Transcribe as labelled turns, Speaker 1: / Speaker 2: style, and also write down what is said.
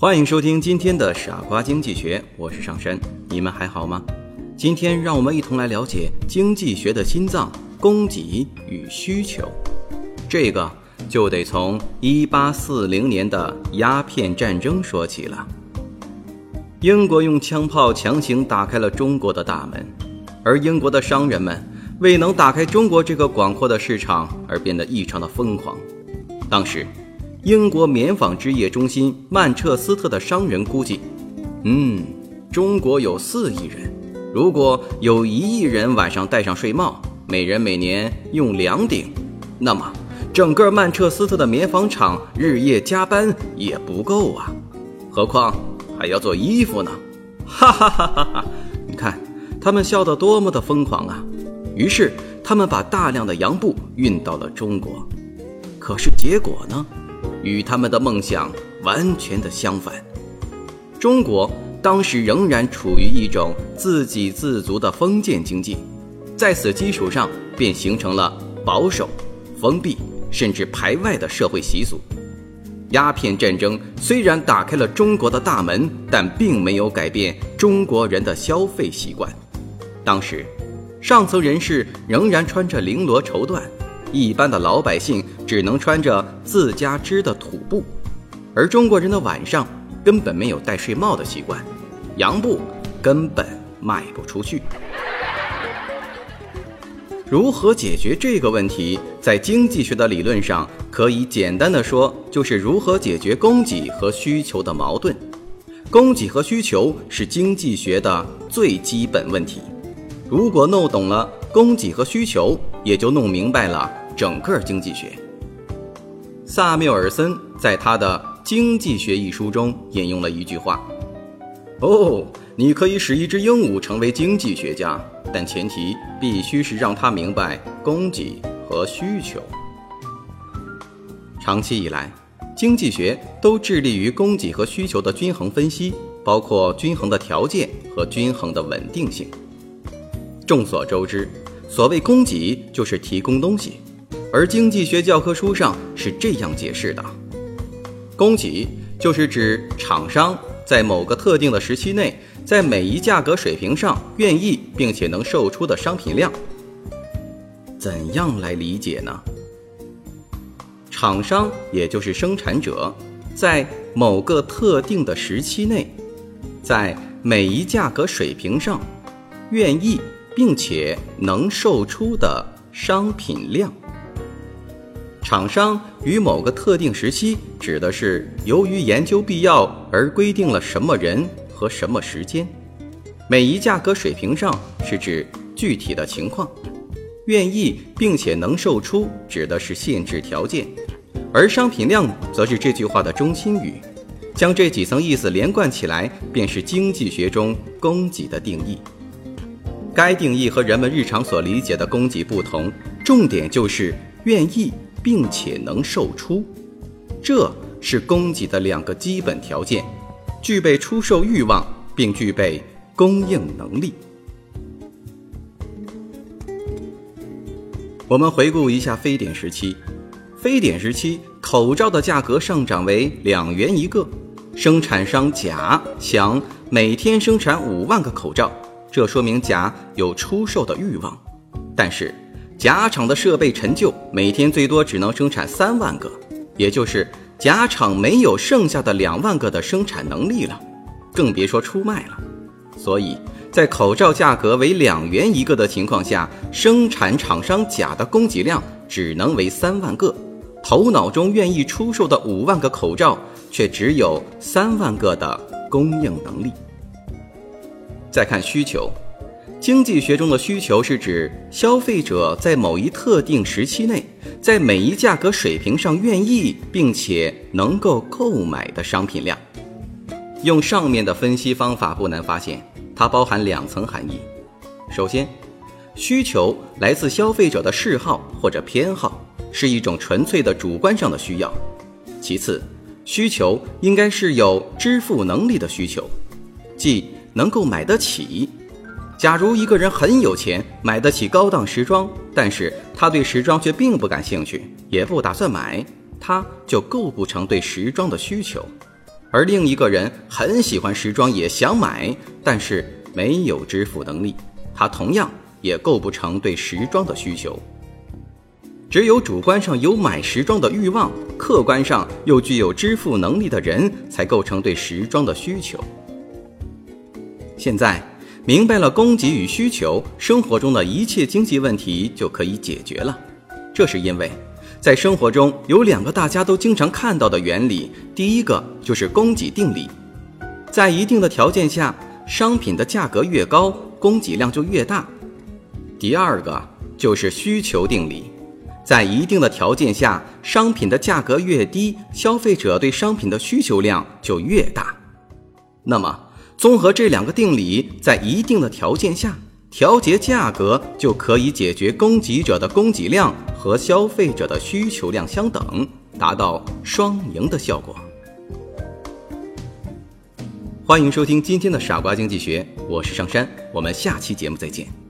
Speaker 1: 欢迎收听今天的傻瓜经济学，我是上山，你们还好吗？今天让我们一同来了解经济学的心脏——供给与需求。这个就得从1840年的鸦片战争说起了。英国用枪炮强行打开了中国的大门，而英国的商人们为能打开中国这个广阔的市场而变得异常的疯狂。当时。英国棉纺织业中心曼彻斯特的商人估计，嗯，中国有四亿人，如果有一亿人晚上戴上睡帽，每人每年用两顶，那么整个曼彻斯特的棉纺厂日夜加班也不够啊，何况还要做衣服呢！哈哈哈哈哈！你看他们笑得多么的疯狂啊！于是他们把大量的洋布运到了中国，可是结果呢？与他们的梦想完全的相反。中国当时仍然处于一种自给自足的封建经济，在此基础上便形成了保守、封闭甚至排外的社会习俗。鸦片战争虽然打开了中国的大门，但并没有改变中国人的消费习惯。当时，上层人士仍然穿着绫罗绸缎。一般的老百姓只能穿着自家织的土布，而中国人的晚上根本没有戴睡帽的习惯，洋布根本卖不出去。如何解决这个问题？在经济学的理论上，可以简单的说，就是如何解决供给和需求的矛盾。供给和需求是经济学的最基本问题。如果弄懂了供给和需求，也就弄明白了整个经济学。萨缪尔森在他的《经济学》一书中引用了一句话：“哦，你可以使一只鹦鹉成为经济学家，但前提必须是让他明白供给和需求。”长期以来，经济学都致力于供给和需求的均衡分析，包括均衡的条件和均衡的稳定性。众所周知，所谓供给就是提供东西，而经济学教科书上是这样解释的：供给就是指厂商在某个特定的时期内，在每一价格水平上愿意并且能售出的商品量。怎样来理解呢？厂商也就是生产者，在某个特定的时期内，在每一价格水平上愿意。并且能售出的商品量。厂商于某个特定时期，指的是由于研究必要而规定了什么人和什么时间。每一价格水平上是指具体的情况，愿意并且能售出指的是限制条件，而商品量则是这句话的中心语。将这几层意思连贯起来，便是经济学中供给的定义。该定义和人们日常所理解的供给不同，重点就是愿意并且能售出，这是供给的两个基本条件：具备出售欲望，并具备供应能力。我们回顾一下非典时期，非典时期口罩的价格上涨为两元一个，生产商甲想每天生产五万个口罩。这说明甲有出售的欲望，但是甲厂的设备陈旧，每天最多只能生产三万个，也就是甲厂没有剩下的两万个的生产能力了，更别说出卖了。所以在口罩价格为两元一个的情况下，生产厂商甲的供给量只能为三万个，头脑中愿意出售的五万个口罩却只有三万个的供应能力。再看需求，经济学中的需求是指消费者在某一特定时期内，在每一价格水平上愿意并且能够购买的商品量。用上面的分析方法，不难发现，它包含两层含义。首先，需求来自消费者的嗜好或者偏好，是一种纯粹的主观上的需要；其次，需求应该是有支付能力的需求，即能够买得起。假如一个人很有钱，买得起高档时装，但是他对时装却并不感兴趣，也不打算买，他就构不成对时装的需求；而另一个人很喜欢时装，也想买，但是没有支付能力，他同样也构不成对时装的需求。只有主观上有买时装的欲望，客观上又具有支付能力的人，才构成对时装的需求。现在。明白了供给与需求，生活中的一切经济问题就可以解决了。这是因为，在生活中有两个大家都经常看到的原理，第一个就是供给定理，在一定的条件下，商品的价格越高，供给量就越大；第二个就是需求定理，在一定的条件下，商品的价格越低，消费者对商品的需求量就越大。那么。综合这两个定理，在一定的条件下调节价格，就可以解决供给者的供给量和消费者的需求量相等，达到双赢的效果。欢迎收听今天的傻瓜经济学，我是上山，我们下期节目再见。